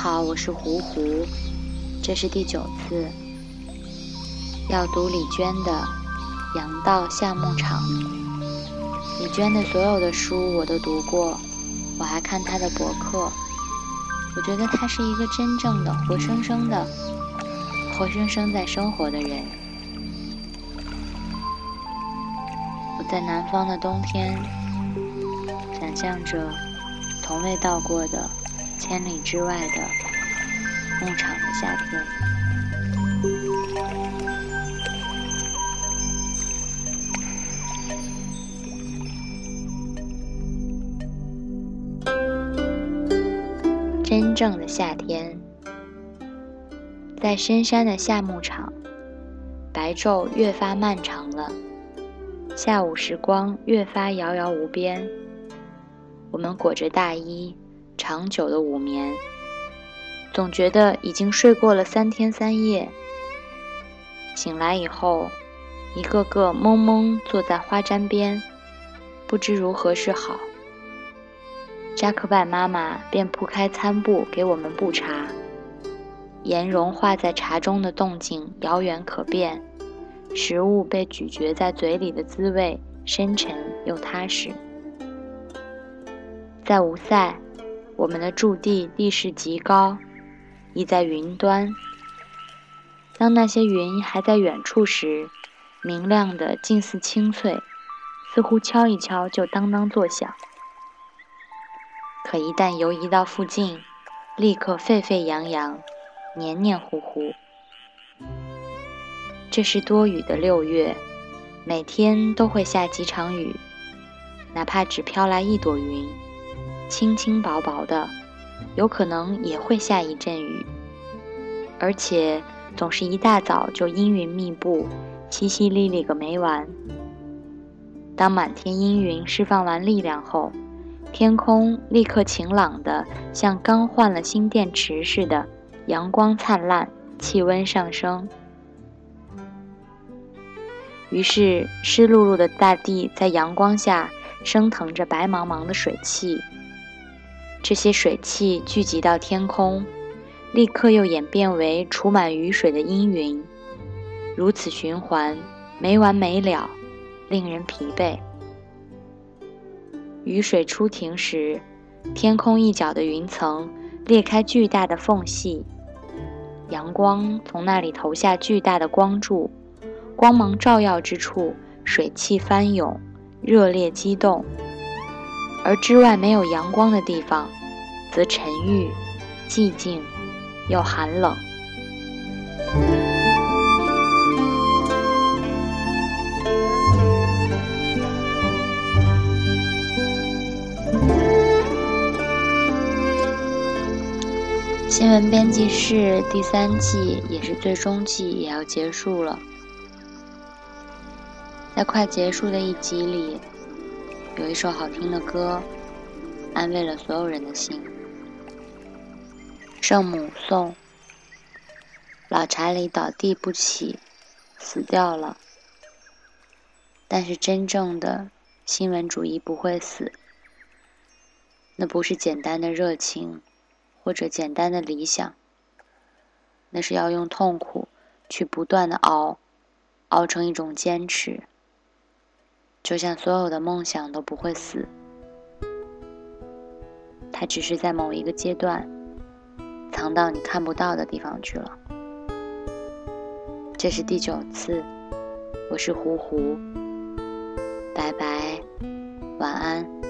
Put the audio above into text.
好，我是胡胡，这是第九次要读李娟的《杨道夏牧场》。李娟的所有的书我都读过，我还看她的博客。我觉得她是一个真正的、活生生的、活生生在生活的人。我在南方的冬天，想象着从未到过的。千里之外的牧场的夏天，真正的夏天，在深山的夏牧场，白昼越发漫长了，下午时光越发遥遥无边。我们裹着大衣。长久的午眠，总觉得已经睡过了三天三夜。醒来以后，一个个懵懵坐在花毡边，不知如何是好。扎克拜妈妈便铺开餐布给我们布茶，盐融化在茶中的动静遥远可辨，食物被咀嚼在嘴里的滋味深沉又踏实。在吴塞。我们的驻地地势极高，已在云端。当那些云还在远处时，明亮的近似清脆，似乎敲一敲就当当作响。可一旦游移到附近，立刻沸沸扬扬，黏黏糊糊。这是多雨的六月，每天都会下几场雨，哪怕只飘来一朵云。轻轻薄薄的，有可能也会下一阵雨，而且总是一大早就阴云密布，淅淅沥沥个没完。当满天阴云释放完力量后，天空立刻晴朗的像刚换了新电池似的，阳光灿烂，气温上升。于是湿漉漉的大地在阳光下升腾着白茫茫的水汽。这些水汽聚集到天空，立刻又演变为储满雨水的阴云，如此循环，没完没了，令人疲惫。雨水初停时，天空一角的云层裂开巨大的缝隙，阳光从那里投下巨大的光柱，光芒照耀之处，水汽翻涌，热烈激动。而之外没有阳光的地方，则沉郁、寂静又寒冷。新闻编辑室第三季也是最终季，也要结束了。在快结束的一集里。有一首好听的歌，安慰了所有人的心。圣母颂：老查理倒地不起，死掉了。但是真正的新闻主义不会死，那不是简单的热情，或者简单的理想，那是要用痛苦去不断的熬，熬成一种坚持。就像所有的梦想都不会死，它只是在某一个阶段藏到你看不到的地方去了。这是第九次，我是胡胡，拜拜，晚安。